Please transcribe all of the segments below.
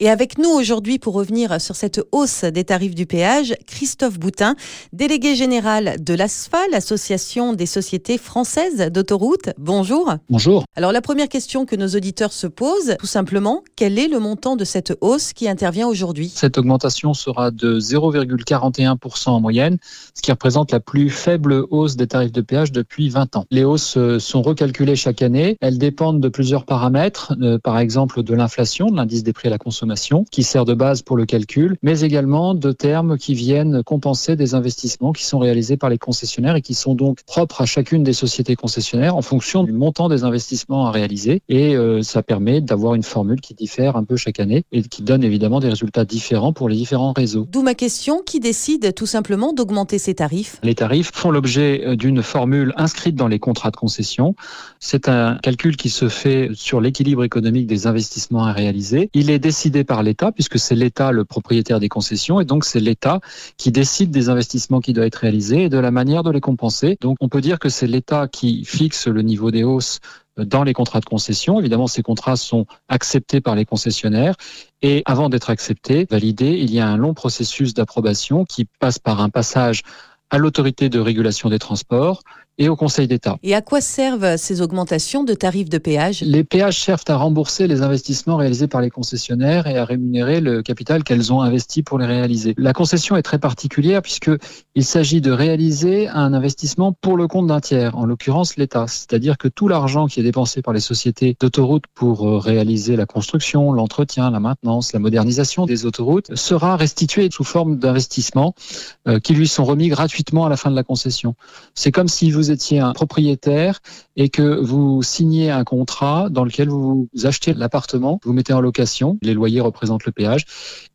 Et avec nous aujourd'hui pour revenir sur cette hausse des tarifs du péage, Christophe Boutin, délégué général de l'ASFA, l'Association des sociétés françaises d'autoroutes. Bonjour. Bonjour. Alors la première question que nos auditeurs se posent, tout simplement, quel est le montant de cette hausse qui intervient aujourd'hui? Cette augmentation sera de 0,41% en moyenne, ce qui représente la plus faible hausse des tarifs de péage depuis 20 ans. Les hausses euh, sont recalculées chaque année. Elles dépendent de plusieurs paramètres, euh, par exemple de l'inflation, de l'indice des prix à la consommation qui sert de base pour le calcul, mais également de termes qui viennent compenser des investissements qui sont réalisés par les concessionnaires et qui sont donc propres à chacune des sociétés concessionnaires en fonction du montant des investissements à réaliser. Et euh, ça permet d'avoir une formule qui diffère un peu chaque année et qui donne évidemment des résultats différents pour les différents réseaux. D'où ma question, qui décide tout simplement d'augmenter ces tarifs? Les tarifs font l'objet euh, d'une formule inscrite dans les contrats de concession. C'est un calcul qui se fait sur l'équilibre économique des investissements à réaliser. Il est décidé par l'État, puisque c'est l'État le propriétaire des concessions, et donc c'est l'État qui décide des investissements qui doivent être réalisés et de la manière de les compenser. Donc on peut dire que c'est l'État qui fixe le niveau des hausses dans les contrats de concession. Évidemment, ces contrats sont acceptés par les concessionnaires et avant d'être acceptés, validés, il y a un long processus d'approbation qui passe par un passage à l'autorité de régulation des transports, et au Conseil d'État. Et à quoi servent ces augmentations de tarifs de péage? Les péages servent à rembourser les investissements réalisés par les concessionnaires et à rémunérer le capital qu'elles ont investi pour les réaliser. La concession est très particulière puisque il s'agit de réaliser un investissement pour le compte d'un tiers, en l'occurrence l'État. C'est-à-dire que tout l'argent qui est dépensé par les sociétés d'autoroutes pour euh, réaliser la construction, l'entretien, la maintenance, la modernisation des autoroutes sera restitué sous forme d'investissements euh, qui lui sont remis gratuitement à la fin de la concession. C'est comme si vous étiez un propriétaire et que vous signez un contrat dans lequel vous achetez l'appartement, vous mettez en location, les loyers représentent le péage,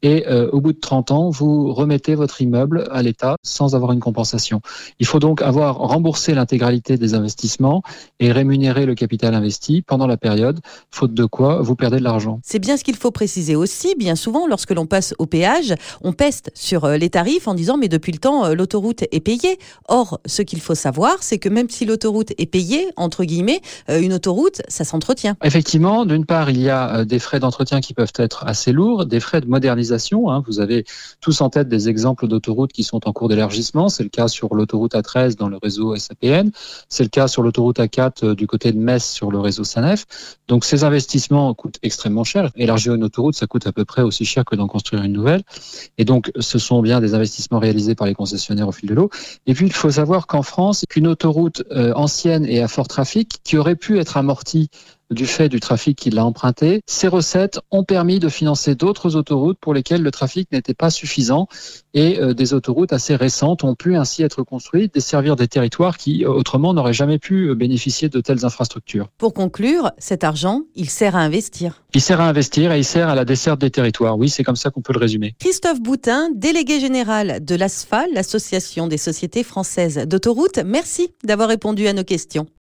et euh, au bout de 30 ans, vous remettez votre immeuble à l'État sans avoir une compensation. Il faut donc avoir remboursé l'intégralité des investissements et rémunérer le capital investi pendant la période, faute de quoi vous perdez de l'argent. C'est bien ce qu'il faut préciser aussi. Bien souvent, lorsque l'on passe au péage, on peste sur euh, les tarifs en disant mais depuis le temps, euh, l'autoroute est payée. Or, ce qu'il faut savoir, c'est que même si l'autoroute est payée, entre guillemets, euh, une autoroute, ça s'entretient. Effectivement, d'une part, il y a euh, des frais d'entretien qui peuvent être assez lourds, des frais de modernisation. Hein. Vous avez tous en tête des exemples d'autoroutes qui sont en cours d'élargissement. C'est le cas sur l'autoroute A13 dans le réseau SAPN. C'est le cas sur l'autoroute A4 euh, du côté de Metz sur le réseau SANEF. Donc ces investissements coûtent extrêmement cher. Élargir une autoroute, ça coûte à peu près aussi cher que d'en construire une nouvelle. Et donc ce sont bien des investissements réalisés par les concessionnaires au fil de l'eau. Et puis il faut savoir qu'en France, qu'une autoroute route euh, ancienne et à fort trafic qui aurait pu être amortie du fait du trafic qui l'a emprunté, ces recettes ont permis de financer d'autres autoroutes pour lesquelles le trafic n'était pas suffisant et euh, des autoroutes assez récentes ont pu ainsi être construites, desservir des territoires qui euh, autrement n'auraient jamais pu bénéficier de telles infrastructures. Pour conclure, cet argent, il sert à investir. Il sert à investir et il sert à la desserte des territoires. Oui, c'est comme ça qu'on peut le résumer. Christophe Boutin, délégué général de l'ASFA, l'Association des sociétés françaises d'autoroutes, merci d'avoir répondu à nos questions.